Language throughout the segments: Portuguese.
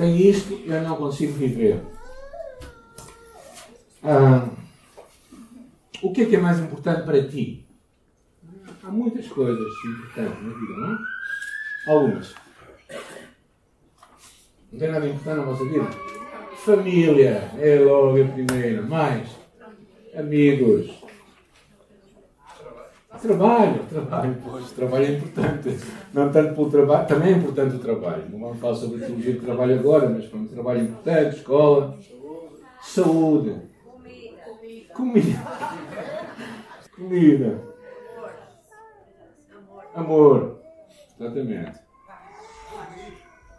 Sem isto eu não consigo viver. Ah, o que é que é mais importante para ti? Há muitas coisas importantes na vida, não? Algumas. Não tem nada importante na vossa vida? Família, é logo a primeira. Mais. Amigos. Trabalho, trabalho, pois, trabalho é importante. Não tanto pelo trabalho, também é importante o trabalho. Não vamos falar sobre a teologia de trabalho agora, mas foi um trabalho importante, escola, saúde, comida, comida, amor, exatamente,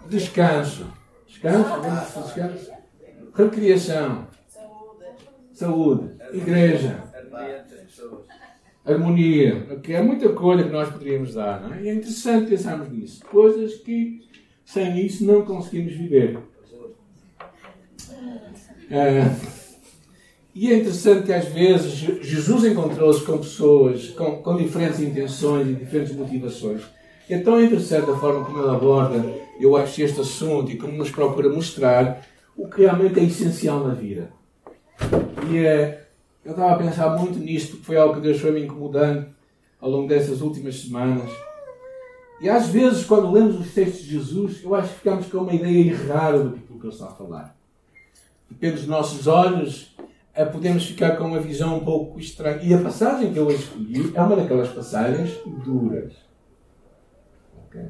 descanso, descanso, descanso, recriação, saúde, igreja harmonia, que é muita coisa que nós poderíamos dar. Não é? E é interessante pensarmos nisso. Coisas que sem isso não conseguimos viver. É, e é interessante que às vezes Jesus encontrou-se com pessoas com, com diferentes intenções e diferentes motivações. É tão interessante a forma como ele aborda, eu acho, este assunto e como nos procura mostrar o que realmente é essencial na vida. E é, eu estava a pensar muito nisto, porque foi algo que Deus foi me incomodando ao longo dessas últimas semanas. E às vezes, quando lemos os textos de Jesus, eu acho que ficamos com uma ideia errada do que ele está a falar. Depende dos nossos olhos, eh, podemos ficar com uma visão um pouco estranha. E a passagem que eu escolhi é uma daquelas passagens duras. Okay?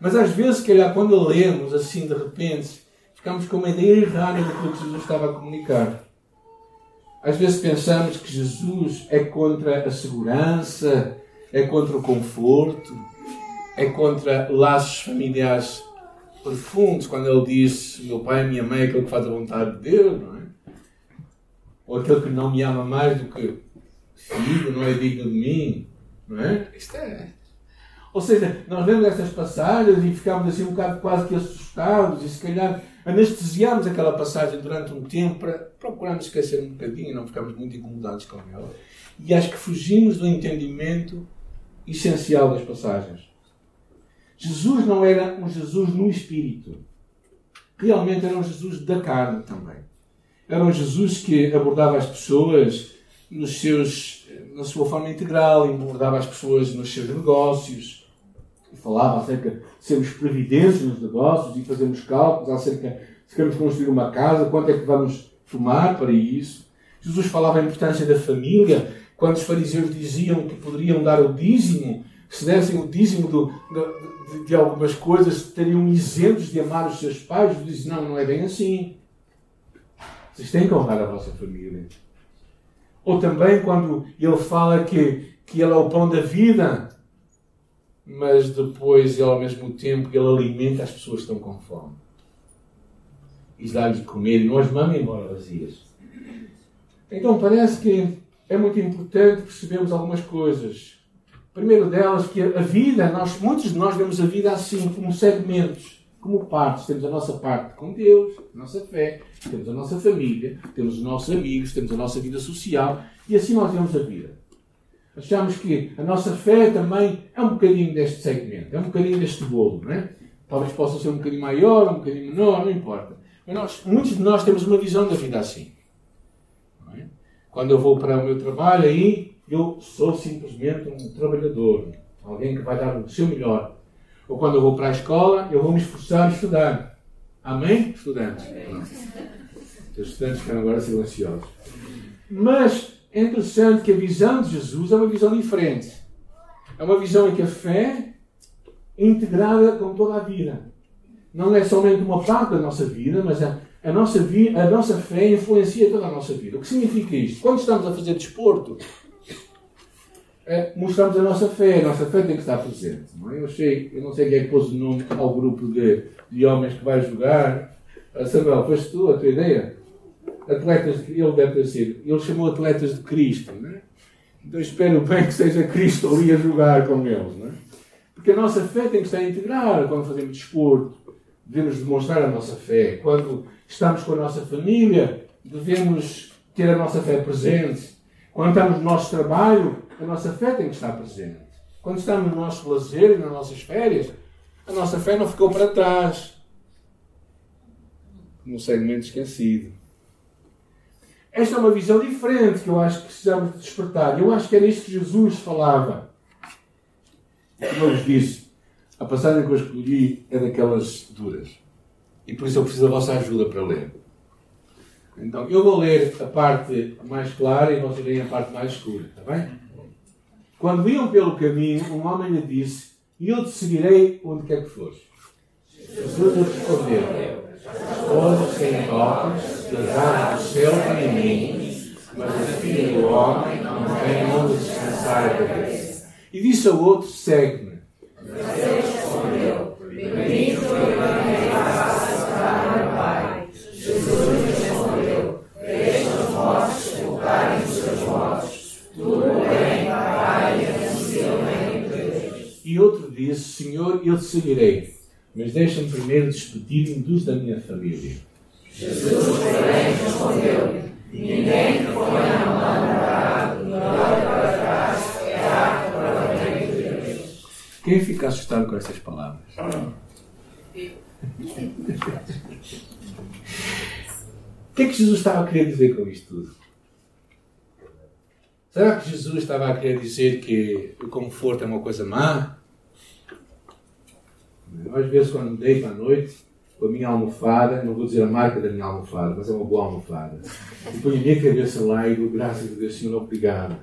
Mas às vezes, calhar, quando lemos assim de repente, ficamos com uma ideia errada do que Jesus estava a comunicar. Às vezes pensamos que Jesus é contra a segurança, é contra o conforto, é contra laços familiares profundos, quando ele diz: Meu pai e minha mãe é aquele que faz a vontade de Deus, não é? Ou aquele que não me ama mais do que filho, não é digno de mim, não é? Isto é. Ou seja, nós vemos estas passagens e ficamos assim um bocado quase que assustados e se calhar anestesiamos aquela passagem durante um tempo para procurarmos esquecer um bocadinho e não ficarmos muito incomodados com ela. E acho que fugimos do entendimento essencial das passagens. Jesus não era um Jesus no espírito. Realmente era um Jesus da carne também. Era um Jesus que abordava as pessoas nos seus, na sua forma integral, abordava as pessoas nos seus negócios, falava acerca de sermos previdentes nos negócios e fazermos cálculos acerca se queremos construir uma casa, quanto é que vamos tomar para isso. Jesus falava a importância da família, quando os fariseus diziam que poderiam dar o dízimo, se dessem o dízimo do, de, de, algumas coisas, estariam isentos de amar os seus pais. Jesus disse: Não, não é bem assim. Vocês têm que honrar a vossa família. Ou também quando ele fala que, que ele é o pão da vida, mas depois ele, ao mesmo tempo, ele alimenta as pessoas que estão com fome. E dá-lhes de comer e não as manda embora vazias. Então parece que é muito importante percebermos algumas coisas. Primeiro delas, que a vida, nós, muitos de nós vemos a vida assim, como segmentos, como partes. Temos a nossa parte com Deus, a nossa fé, temos a nossa família, temos os nossos amigos, temos a nossa vida social, e assim nós vemos a vida. Achamos que a nossa fé também é um bocadinho deste segmento, é um bocadinho deste bolo, não é? Talvez possa ser um bocadinho maior, um bocadinho menor, não importa. Mas nós, muitos de nós temos uma visão da vida assim. É? Quando eu vou para o meu trabalho, aí eu sou simplesmente um trabalhador, alguém que vai dar o seu melhor. Ou quando eu vou para a escola, eu vou me esforçar a estudar. Amém, estudantes? Amém. Os estudantes ficaram agora silenciosos. Mas é interessante que a visão de Jesus é uma visão diferente. É uma visão em que a fé é integrada com toda a vida. Não é somente uma parte da nossa vida, mas a, a, nossa, vi, a nossa fé influencia toda a nossa vida. O que significa isto? Quando estamos a fazer desporto, é, mostramos a nossa fé. A nossa fé tem que estar presente. Não é? eu, sei, eu não sei quem é que pôs o nome ao grupo de, de homens que vai jogar. Ah, Samuel, foste tu a tua ideia? Atletas, ele deve ter sido, ele chamou atletas de Cristo, né? Então espero bem que seja Cristo ali a jogar com eles, né? Porque a nossa fé tem que estar integrada quando fazemos desporto, devemos demonstrar a nossa fé. Quando estamos com a nossa família, devemos ter a nossa fé presente. Quando estamos no nosso trabalho, a nossa fé tem que estar presente. Quando estamos no nosso lazer e nas nossas férias, A nossa fé não ficou para trás. Num segmento esquecido. Esta é uma visão diferente que eu acho que precisamos de despertar. Eu acho que era isto que Jesus falava. Como eu vos disse, a passagem que eu escolhi é daquelas duras. E por isso eu preciso da vossa ajuda para ler. Então, eu vou ler a parte mais clara e vocês leem a parte mais escura, está bem? Quando iam pelo caminho, um homem lhe disse: eu te seguirei onde quer que fores. Jesus respondeu: Todos têm óculos, das aves do céu têm em mim, mas o filho do homem não tem onde descansar a cabeça. E disse ao outro: Segue-me. Mas ele respondeu: Bendito o. Jesus os mortos os seus mortos. Tu, porém, vai anuncia o reino de Deus. E outro disse: Senhor, eu te seguirei mas deixa-me primeiro despedir-me dos da minha família. Jesus, porém, respondeu: Ninguém que põe a mão no arado e olha para trás é apto para o reino de Deus. Quem fica assustado com essas palavras? O que é que Jesus estava a querer dizer com isto tudo? Será que Jesus estava a querer dizer que o conforto é uma coisa má? Às vezes, quando deito à noite, com a minha almofada, não vou dizer a marca da minha almofada, mas é uma boa almofada, e ponho a minha cabeça lá e digo, graças a Deus, Senhor, obrigado.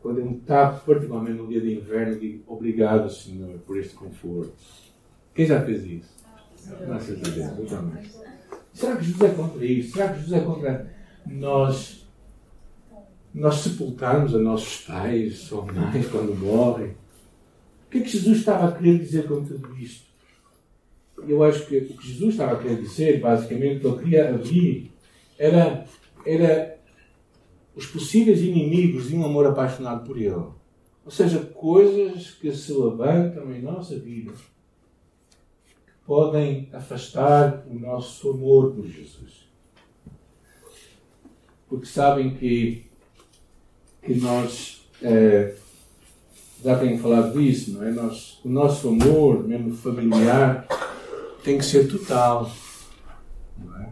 Quando eu me tapo, particularmente no dia de inverno, digo, obrigado, Senhor, por este conforto. Quem já fez isso? Graças a Deus, eu também. Será que Jesus é contra isso? Será que Jesus é contra nós, nós sepultarmos a nossos pais ou mães quando morrem? O que é que Jesus estava a querer dizer com tudo isto? Eu acho que o que Jesus estava a querer dizer, basicamente, que ele queria abrir, era, era os possíveis inimigos de um amor apaixonado por Ele. Ou seja, coisas que se levantam em nossa vida que podem afastar o nosso amor por Jesus. Porque sabem que, que nós. Eh, já tenho falado disso, não é? Nós, o nosso amor, mesmo familiar, tem que ser total. Não é?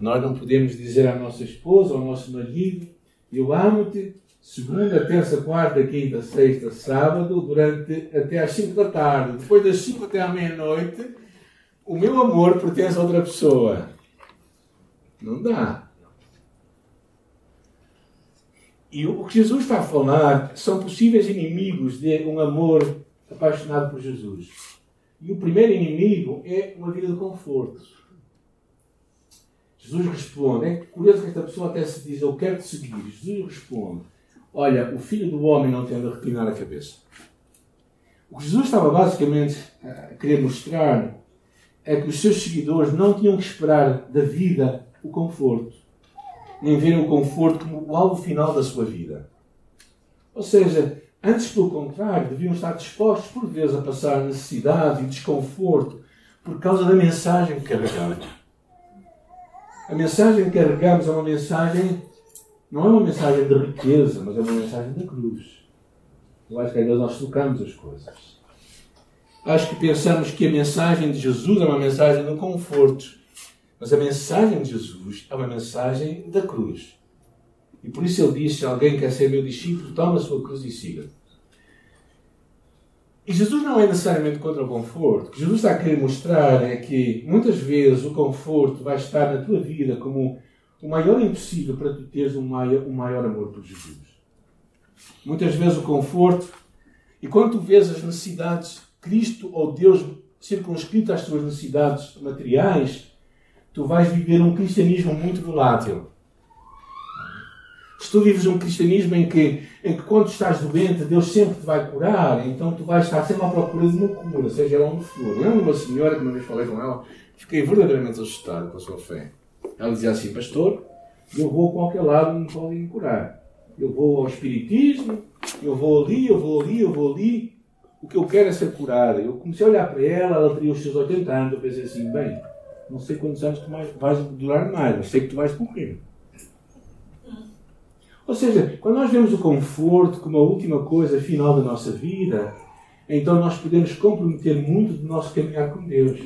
Nós não podemos dizer à nossa esposa, ao nosso marido, eu amo-te, segunda, terça, quarta, quinta, sexta, sábado, durante até às 5 da tarde. Depois das 5 até à meia-noite, o meu amor pertence a outra pessoa. Não dá. E o que Jesus está a falar são possíveis inimigos de um amor apaixonado por Jesus. E o primeiro inimigo é uma vida de conforto. Jesus responde, é curioso que esta pessoa até se diz, eu quero te seguir. Jesus responde, olha, o filho do homem não tem de reclinar a cabeça. O que Jesus estava basicamente a querer mostrar é que os seus seguidores não tinham que esperar da vida o conforto nem verem o conforto como o alvo final da sua vida. Ou seja, antes, pelo contrário, deviam estar dispostos, por vezes, a passar necessidade e desconforto por causa da mensagem que carregamos. A mensagem que carregamos é uma mensagem, não é uma mensagem de riqueza, mas é uma mensagem da cruz. Eu acho que vezes nós tocamos as coisas. Acho que pensamos que a mensagem de Jesus é uma mensagem do conforto. Mas a mensagem de Jesus é uma mensagem da cruz. E por isso ele diz: se alguém quer ser meu discípulo, toma a sua cruz e siga. E Jesus não é necessariamente contra o conforto. O que Jesus está a querer mostrar é que muitas vezes o conforto vai estar na tua vida como o maior impossível para tu teres um maior, um maior amor por Jesus. Muitas vezes o conforto, e quando tu vês as necessidades, Cristo ou Deus circunscrito às tuas necessidades materiais, tu vais viver um cristianismo muito volátil. Se tu vives um cristianismo em que, em que quando estás doente, Deus sempre te vai curar, então tu vais estar sempre à procura de uma cura, seja ela onde for. Lembro uma senhora que uma vez falei com ela, fiquei verdadeiramente assustado com a sua fé. Ela dizia assim, pastor, eu vou a qualquer lado me podem curar. Eu vou ao espiritismo, eu vou ali, eu vou ali, eu vou ali. O que eu quero é ser curada. Eu comecei a olhar para ela, ela teria os seus 80 anos, eu pensei assim, bem, não sei quantos anos tu mais, vais durar mais, mas sei que tu vais morrer. Ou seja, quando nós vemos o conforto como a última coisa final da nossa vida, então nós podemos comprometer muito do nosso caminhar com Deus.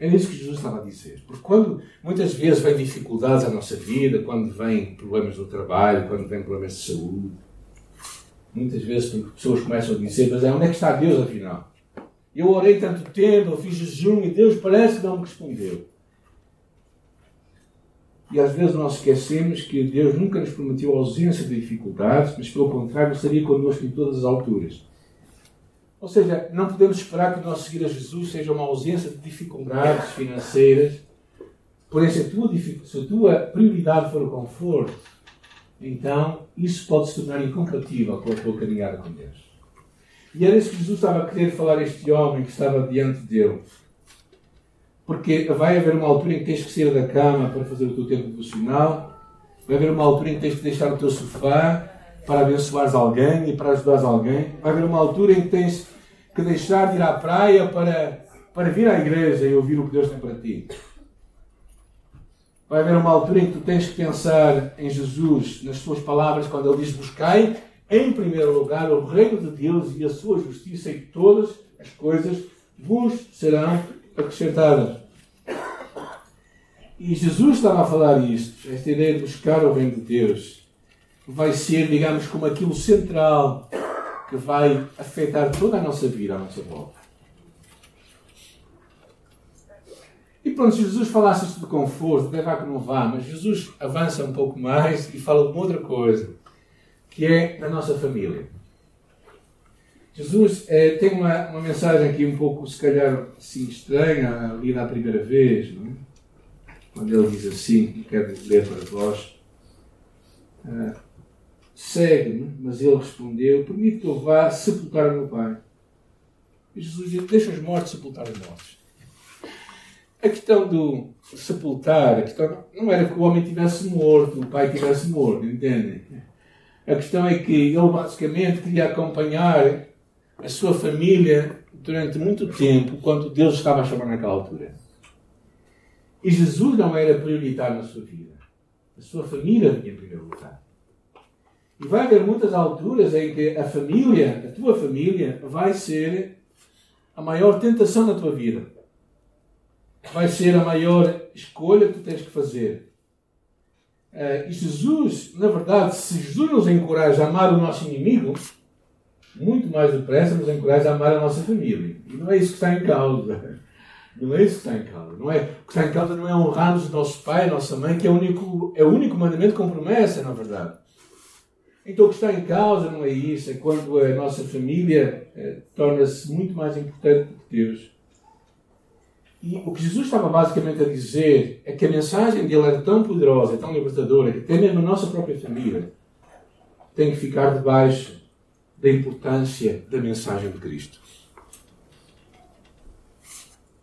É isso que Jesus estava a dizer. Porque quando muitas vezes vêm dificuldades à nossa vida, quando vêm problemas no trabalho, quando vêm problemas de saúde, muitas vezes pessoas começam a dizer: Mas onde é que está Deus afinal? Eu orei tanto tempo, eu fiz jejum e Deus parece que não me respondeu. E às vezes nós esquecemos que Deus nunca nos prometeu ausência de dificuldades, mas pelo contrário, estaria connosco em todas as alturas. Ou seja, não podemos esperar que o nosso seguir a Jesus seja uma ausência de dificuldades financeiras. Porém, se a tua, se a tua prioridade for o conforto, então isso pode se tornar incompatível com a tua caminhada com Deus. E era isso que Jesus estava a querer falar a este homem que estava diante dele. Porque vai haver uma altura em que tens que sair da cama para fazer o teu tempo devocional, vai haver uma altura em que tens que deixar o teu sofá para abençoares alguém e para ajudares alguém, vai haver uma altura em que tens que deixar de ir à praia para, para vir à igreja e ouvir o que Deus tem para ti. Vai haver uma altura em que tu tens que pensar em Jesus, nas suas palavras, quando ele diz: Buscai em primeiro lugar o reino de Deus e a sua justiça, e todas as coisas vos serão acrescentadas. E Jesus estava a falar isto, esta ideia de buscar o reino de Deus, vai ser, digamos, como aquilo central que vai afetar toda a nossa vida, a nossa volta. E pronto, se Jesus falasse isto de conforto, deve que não vá, mas Jesus avança um pouco mais e fala de uma outra coisa, que é a nossa família. Jesus é, tem uma, uma mensagem aqui um pouco, se calhar, assim, estranha, lida a primeira vez, não é? quando ele diz assim, quero ler para vós. Uh, Segue-me, mas ele respondeu: Permite que eu vá sepultar o meu pai. E Jesus disse: Deixa os mortos sepultar os mortos. A questão do sepultar, a questão não era que o homem tivesse morto, o pai tivesse morto, entendem? A questão é que ele basicamente queria acompanhar a sua família durante muito tempo, quando Deus estava a chamar naquela altura. E Jesus não era prioritário na sua vida. A sua família vinha em primeiro lugar. E vai haver muitas alturas em que a família, a tua família, vai ser a maior tentação da tua vida. Vai ser a maior escolha que tu tens que fazer. Uh, e Jesus, na verdade, se Jesus nos encoraja a amar o nosso inimigo, muito mais depressa nos encoraja a amar a nossa família. E não é isso que está em causa. Não é isso que está em causa. Não é, o que está em causa não é honrarmos o nosso pai, a nossa mãe, que é o único, é o único mandamento com promessa, na verdade. Então o que está em causa não é isso, é quando a nossa família eh, torna-se muito mais importante do que Deus. E o que Jesus estava basicamente a dizer é que a mensagem dele era tão poderosa, tão libertadora, que até mesmo a nossa própria família tem que ficar debaixo da importância da mensagem de Cristo.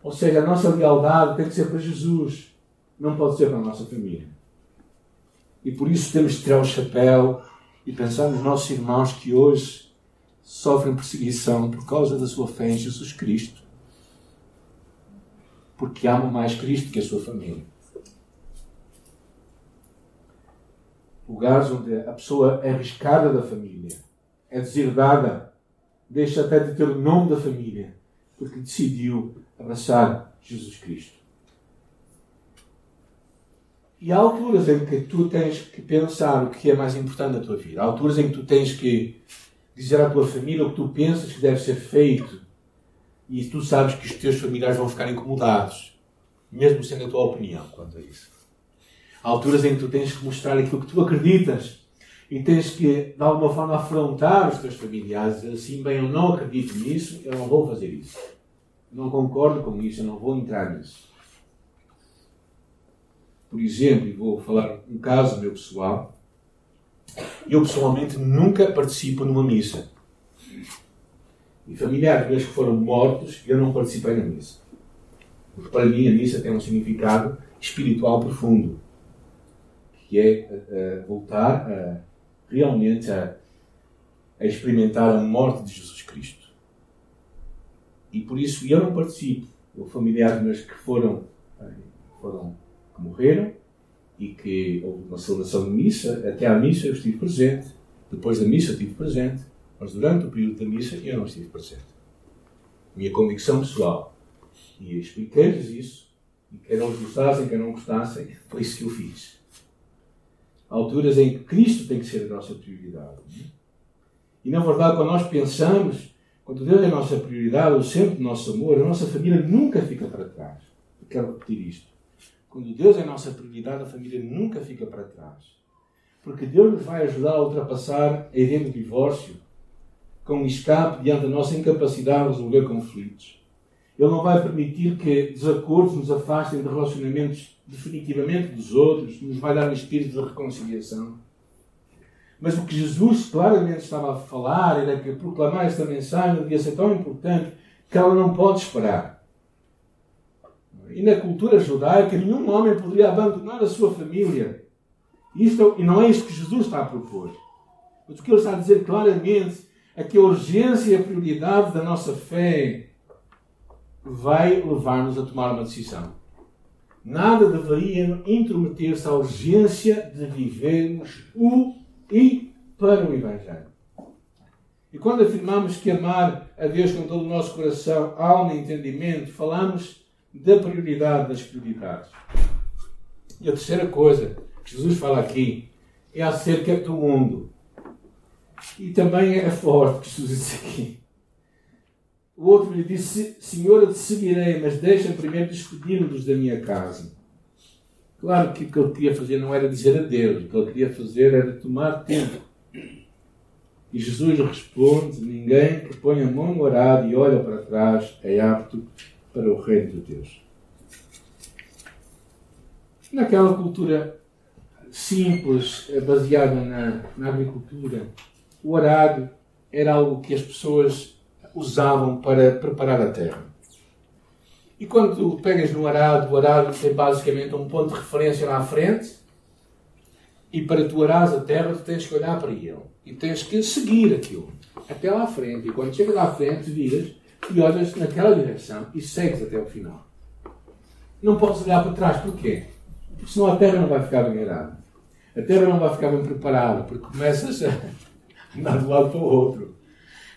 Ou seja, a nossa lealdade tem que ser para Jesus, não pode ser para a nossa família. E por isso temos de tirar o chapéu e pensar nos nossos irmãos que hoje sofrem perseguição por causa da sua fé em Jesus Cristo. Porque amam mais Cristo que a sua família. Lugares onde a pessoa é arriscada da família, é deserdada, deixa até de ter o nome da família, porque decidiu abraçar Jesus Cristo. E há alturas em que tu tens que pensar o que é mais importante na tua vida. Há alturas em que tu tens que dizer à tua família o que tu pensas que deve ser feito. E tu sabes que os teus familiares vão ficar incomodados, mesmo sendo a tua opinião quanto a isso. Há alturas em que tu tens que mostrar aquilo que tu acreditas e tens que, de alguma forma, afrontar os teus familiares. Assim, bem, eu não acredito nisso, eu não vou fazer isso. Não concordo com isso, eu não vou entrar nisso por exemplo, e vou falar um caso meu pessoal, eu pessoalmente nunca participo numa missa. E familiares meus que foram mortos, eu não participei na missa. Porque para mim a missa tem um significado espiritual profundo, que é uh, voltar a, realmente a, a experimentar a morte de Jesus Cristo. E por isso eu não participo. Eu, familiares meus que foram, foram que morreram e que houve uma celebração de missa. Até à missa eu estive presente, depois da missa eu estive presente. Mas durante o período da missa eu não estive presente. Minha convicção pessoal. E expliquei-lhes isso. E quer eles gostassem, quer não gostassem, foi isso que eu fiz. Alturas em que Cristo tem que ser a nossa prioridade. E na verdade, quando nós pensamos, quando Deus é a nossa prioridade, o centro do nosso amor, a nossa família nunca fica para trás. Eu quero repetir isto. Quando Deus é a nossa prioridade, a família nunca fica para trás. Porque Deus nos vai ajudar a ultrapassar a ideia do divórcio com um escape diante da nossa incapacidade de resolver conflitos. Ele não vai permitir que desacordos nos afastem de relacionamentos definitivamente dos outros, nos vai dar um espírito de reconciliação. Mas o que Jesus claramente estava a falar era que proclamar esta mensagem devia ser tão importante que ela não pode esperar. E na cultura judaica, nenhum homem poderia abandonar a sua família. Isto, e não é isto que Jesus está a propor. Mas o que ele está a dizer claramente é que a urgência e a prioridade da nossa fé vai levar-nos a tomar uma decisão. Nada deveria intrometer-se à urgência de vivermos o e para o Evangelho. E quando afirmamos que amar a Deus com todo o nosso coração, alma e entendimento, falamos da prioridade das prioridades. E a terceira coisa que Jesus fala aqui é acerca do mundo. E também é forte que Jesus diz aqui. O outro lhe disse: Senhor, eu te seguirei, mas deixa primeiro despedir-nos da minha casa. Claro que o que ele queria fazer não era dizer adeus, o que ele queria fazer era tomar tempo. E Jesus responde: Ninguém que põe a mão no arado e olha para trás é apto para o reino de Deus. Naquela cultura simples, baseada na, na agricultura, o arado era algo que as pessoas usavam para preparar a terra. E quando pegas no arado, o arado tem basicamente um ponto de referência lá à frente, e para tu arares a terra, tu tens que olhar para ele. E tens que seguir aquilo, até lá à frente. E quando chegas lá à frente, viras e olhas naquela direção e segues até o final. Não podes olhar para trás, porquê? Porque senão a terra não vai ficar bem arada. A terra não vai ficar bem preparada, porque começas a andar de um lado para o outro.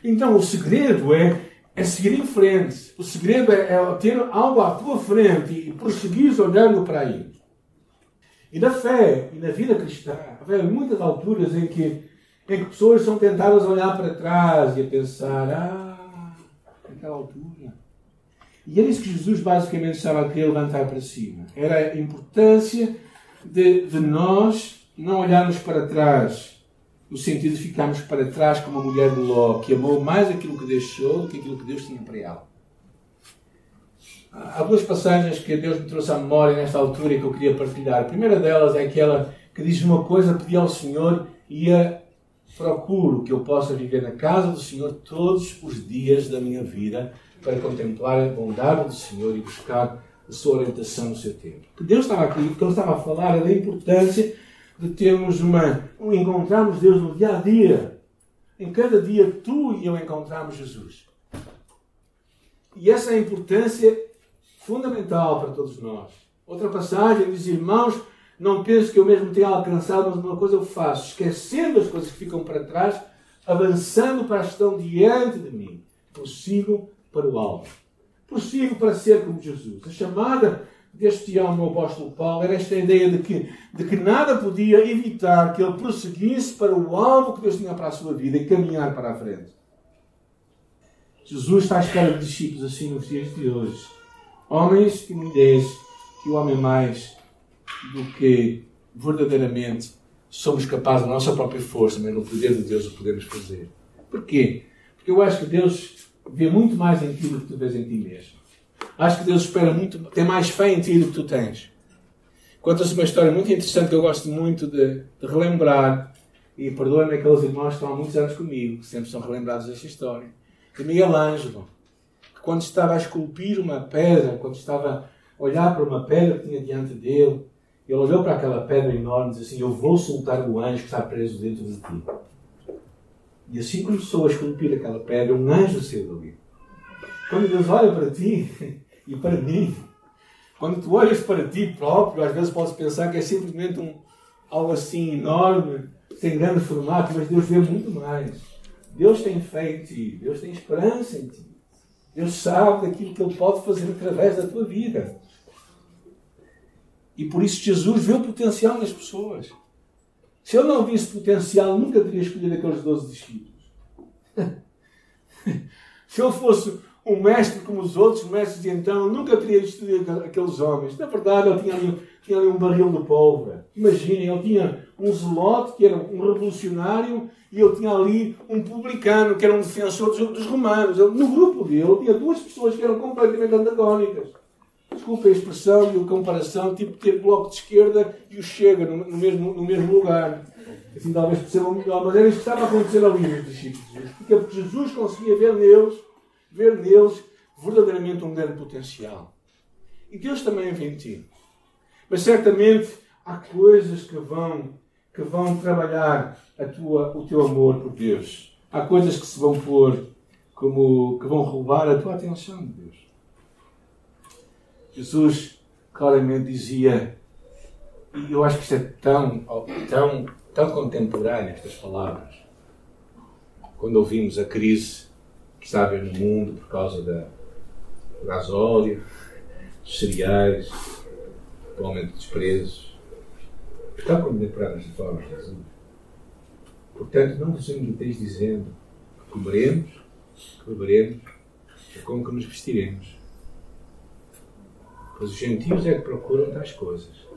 Então o segredo é, é seguir em frente. O segredo é, é ter algo à tua frente e prosseguir olhando para aí. E na fé e na vida cristã, há muitas alturas em que, em que pessoas são tentadas a olhar para trás e a pensar, ah, naquela altura. E era isso que Jesus basicamente estava a querer levantar para cima. Era a importância de, de nós não olharmos para trás no sentido de ficarmos para trás como a mulher de Ló, que amou mais aquilo que deixou do que aquilo que Deus tinha para ela. Há duas passagens que Deus me trouxe à memória nesta altura e que eu queria partilhar. A primeira delas é aquela que diz uma coisa, pedi ao Senhor e a procuro que eu possa viver na casa do Senhor todos os dias da minha vida para contemplar a bondade do Senhor e buscar a sua orientação no seu tempo. O que Deus estava aqui, o que ele estava a falar da importância de termos uma. Encontrarmos Deus no dia a dia. Em cada dia, tu e eu encontramos Jesus. E essa é a importância fundamental para todos nós. Outra passagem diz: Irmãos, não penso que eu mesmo tenha alcançado, mas uma coisa eu faço, esquecendo as coisas que ficam para trás, avançando para as que estão diante de mim. Prossigo para o alto. Prossigo para ser como Jesus. A chamada deste homem, o apóstolo Paulo, era esta ideia de que, de que nada podia evitar que ele prosseguisse para o alvo que Deus tinha para a sua vida e caminhar para a frente. Jesus está à espera de discípulos assim nos dias de hoje. Homens e mulheres que o homem mais do que verdadeiramente somos capazes, na nossa própria força, mas no poder de Deus, o podemos fazer. Porquê? Porque eu acho que Deus vê muito mais em ti do que tu vês em ti mesmo. Acho que Deus espera muito, tem mais fé em ti do que tu tens. Conta-se uma história muito interessante que eu gosto muito de, de relembrar. E perdoem-me aqueles irmãos que estão há muitos anos comigo, que sempre são relembrados desta história. De Miguel Ângelo, que quando estava a esculpir uma pedra, quando estava a olhar para uma pedra que tinha diante dele, ele olhou para aquela pedra enorme e disse assim: Eu vou soltar o anjo que está preso dentro de ti. E assim começou a esculpir aquela pedra, um anjo saiu dali. Quando Deus olha para ti e para mim, quando tu olhas para ti próprio, às vezes podes pensar que é simplesmente um, algo assim enorme, sem grande formato, mas Deus vê muito mais. Deus tem fé em ti. Deus tem esperança em ti. Deus sabe daquilo que Ele pode fazer através da tua vida. E por isso Jesus vê o potencial nas pessoas. Se ele não visse potencial, nunca teria escolhido aqueles 12 discípulos. Se ele fosse um mestre como os outros mestres de então, nunca teria escolhido aqueles homens. Na verdade, ele tinha ali, tinha ali um barril de pólvora. Imaginem, ele tinha um zelote, que era um revolucionário, e ele tinha ali um publicano, que era um defensor dos, dos romanos. Ele, no grupo dele, tinha duas pessoas que eram completamente antagónicas. Desculpe a expressão e a comparação, tipo ter bloco de esquerda e o Chega no, no mesmo, no mesmo lugar. Assim talvez percebam melhor, mas era isto que estava a acontecer ali discípulos de Jesus. Porque, porque Jesus conseguia ver neles, ver neles verdadeiramente um grande potencial. E Deus também vê em ti. Mas certamente há coisas que vão, que vão trabalhar a tua, o teu amor por Deus. Há coisas que se vão pôr como que vão roubar a tua atenção de Deus. Jesus claramente dizia, e eu acho que isto é tão, tão, tão contemporâneo, estas palavras, quando ouvimos a crise que está a haver no mundo por causa da, gasóleo, dos cereais, do aumento dos preços. Está palavras de Jesus. Portanto, não vos imiteis dizendo que comeremos, que beberemos, e como que nos vestiremos. Pois os gentios é que procuram tais coisas.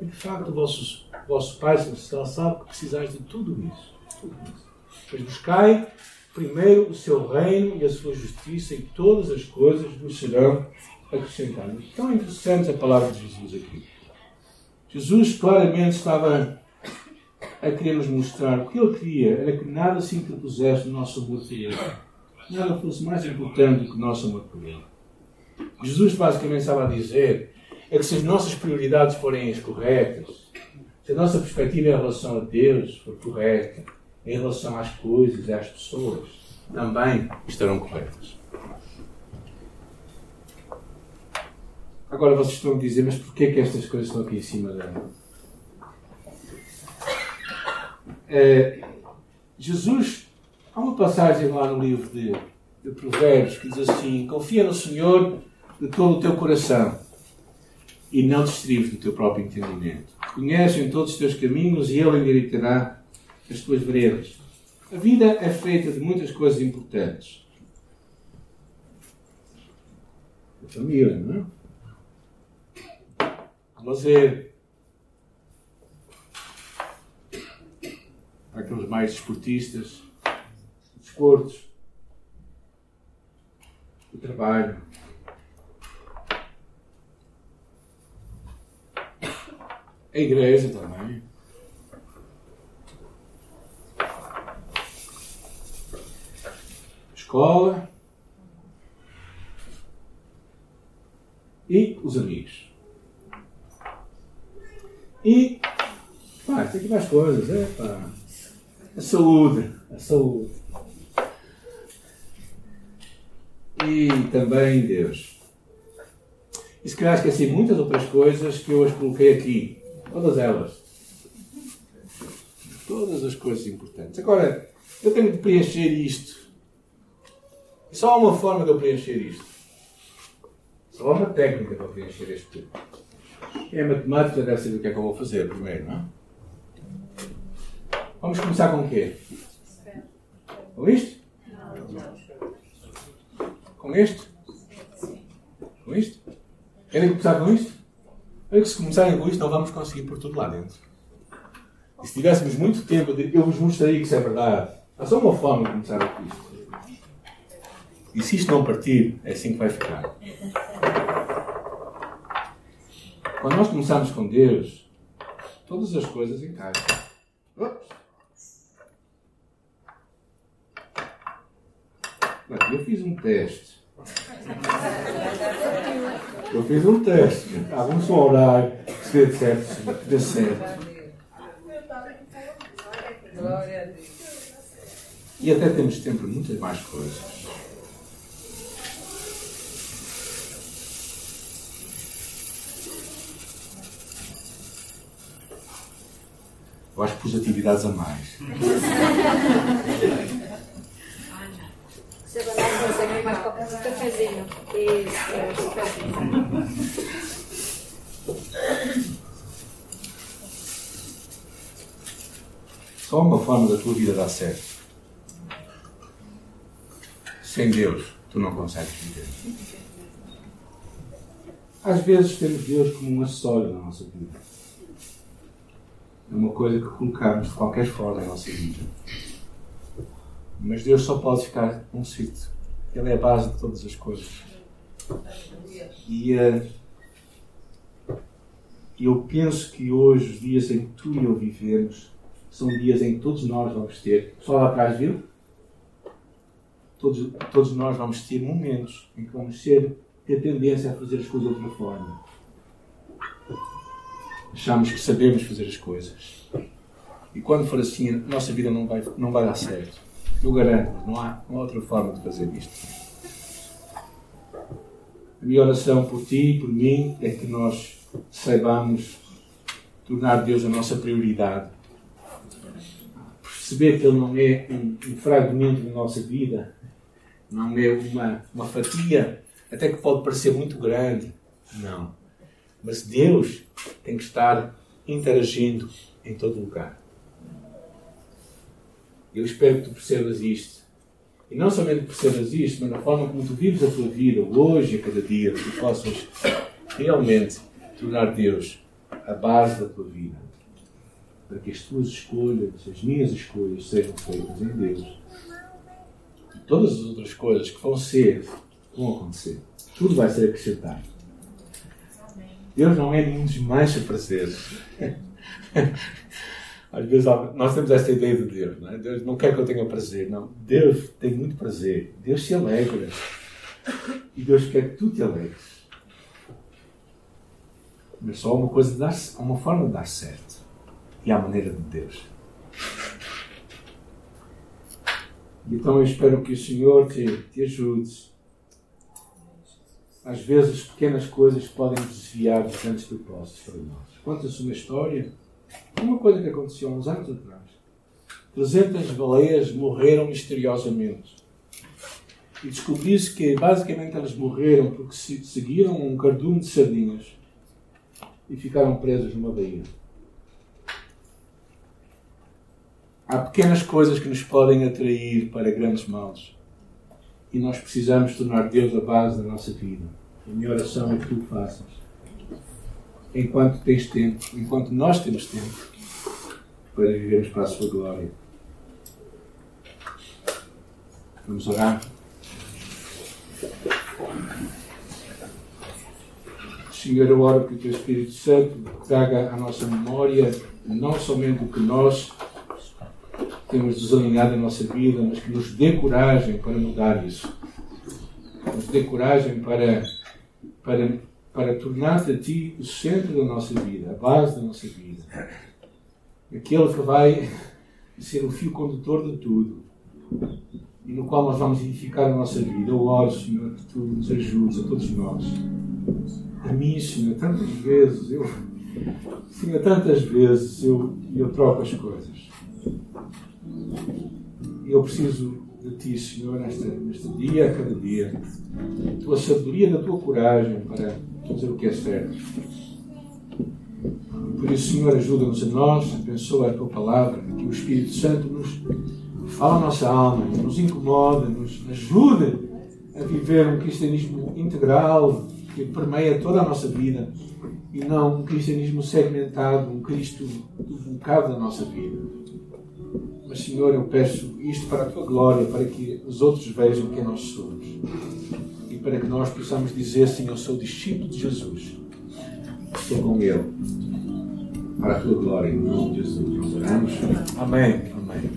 E de facto o vosso, vosso Pai Celestial sabe que precisais de tudo isso. Tudo isso. Buscai primeiro o seu reino e a sua justiça e todas as coisas vos serão acrescentadas. Tão interessante a palavra de Jesus aqui. Jesus claramente estava a querer nos mostrar o que ele queria era que nada se interpusesse no nosso amor por ele. Nada fosse mais importante do que o nosso amor por ele. Jesus basicamente estava a dizer é que se as nossas prioridades forem as corretas, se a nossa perspectiva em relação a Deus for correta, em relação às coisas e às pessoas, também estarão corretas. Agora vocês estão a dizer, mas porquê que estas coisas estão aqui em cima da. É, Jesus, há uma passagem lá no livro de, de Provérbios que diz assim: Confia no Senhor de todo o teu coração e não te do teu próprio entendimento. Conhece em todos os teus caminhos e Ele endireitará as tuas veredas. A vida é feita de muitas coisas importantes. A família, não é? O lazer. Aqueles mais esportistas, desportos, o trabalho, A igreja também. Escola. E os amigos. E pá, tem aqui mais coisas, é pá. A saúde. A saúde. E também Deus. E se calhar esqueci muitas outras coisas que eu as coloquei aqui. Todas elas. Todas as coisas importantes. Agora, eu tenho de preencher isto. E só há uma forma de eu preencher isto. Só há uma técnica para preencher este tudo. É a matemática, deve saber o que é que eu vou fazer primeiro, não é? Vamos começar com o quê? Com isto? Com este? Com isto? Querem começar com isto? É que se começarem com isto, não vamos conseguir por tudo lá dentro. E se tivéssemos muito tempo, eu vos mostraria que isso é verdade. Há só uma forma de começar com isto. E se isto não partir, é assim que vai ficar. Quando nós começamos com Deus, todas as coisas encaixam. Eu fiz um teste. Eu fiz um teste. Ah, vamos só orar se dê certo, se dê certo. E até temos tempo para muitas mais coisas. Eu acho que pus atividades a mais. mais cafezinho. Isso. Só uma forma da tua vida dar certo. Sem Deus, tu não consegues viver. Às vezes temos Deus como um acessório na nossa vida. É uma coisa que colocamos de qualquer forma na nossa vida. Mas Deus só pode ficar um sítio. Ele é a base de todas as coisas. E uh, eu penso que hoje, os dias em que tu e eu vivemos, são dias em que todos nós vamos ter. Pessoal lá atrás viu? Todos, todos nós vamos ter momentos em que vamos ter, ter tendência a fazer as coisas de outra forma. Achamos que sabemos fazer as coisas. E quando for assim, a nossa vida não vai, não vai dar certo. Eu garanto, não há, não há outra forma de fazer isto. A minha oração por ti e por mim é que nós saibamos tornar Deus a nossa prioridade. Perceber que Ele não é um, um fragmento da nossa vida, não é uma, uma fatia, até que pode parecer muito grande. Não. Mas Deus tem que estar interagindo em todo lugar. Eu espero que tu percebas isto. E não somente percebas isto, mas na forma como tu vives a tua vida, hoje a cada dia, tu possas realmente tornar Deus a base da tua vida. Para que as tuas escolhas, as minhas escolhas, sejam feitas em Deus. E todas as outras coisas que vão ser, vão acontecer. Tudo vai ser acrescentado. Deus não é nenhum dos mais prazeres. Às vezes nós temos esta ideia de Deus, não é? Deus não quer que eu tenha prazer, não. Deus tem muito prazer. Deus se alegra. E Deus quer que tu te alegres. Mas só uma coisa de dar, uma forma de dar certo. E à maneira de Deus. Então eu espero que o Senhor te, te ajude. Às vezes pequenas coisas podem desviar dos grandes propósitos para nós. Conta-se uma história uma coisa que aconteceu há uns anos atrás. 300 baleias morreram misteriosamente. E descobriu-se que basicamente elas morreram porque seguiram um cardume de sardinhas e ficaram presas numa baía. Há pequenas coisas que nos podem atrair para grandes males. E nós precisamos tornar Deus a base da nossa vida. A minha oração é que tu faças enquanto tens tempo, enquanto nós temos tempo para vivermos para a sua glória. Vamos orar. Senhor, eu oro que o Teu Espírito Santo traga à nossa memória não somente o que nós temos desalinhado em nossa vida, mas que nos dê coragem para mudar isso. Nos dê coragem para, para para tornar-te a ti o centro da nossa vida, a base da nossa vida. Aquele que vai ser o fio condutor de tudo e no qual nós vamos edificar a nossa vida. Eu oro, Senhor, que tu nos ajudes a todos nós. A mim, Senhor, tantas vezes, eu, Senhor, tantas vezes eu, eu troco as coisas. Eu preciso de Ti, Senhor, neste, dia, a cada dia. A tua sabedoria, da tua coragem para fazer o que é certo. Por isso, Senhor, ajuda-nos a nós, abençoa a tua palavra, que o Espírito Santo nos fala a nossa alma, nos incomoda, nos ajuda a viver um cristianismo integral que permeia toda a nossa vida e não um cristianismo segmentado, um Cristo bocado da nossa vida. Mas, Senhor, eu peço isto para a tua glória, para que os outros vejam quem nós somos para que nós possamos dizer assim: Eu sou discípulo de Jesus, estou com Ele, para a tua glória, em nome de Jesus. Oramos. Amém. Amém.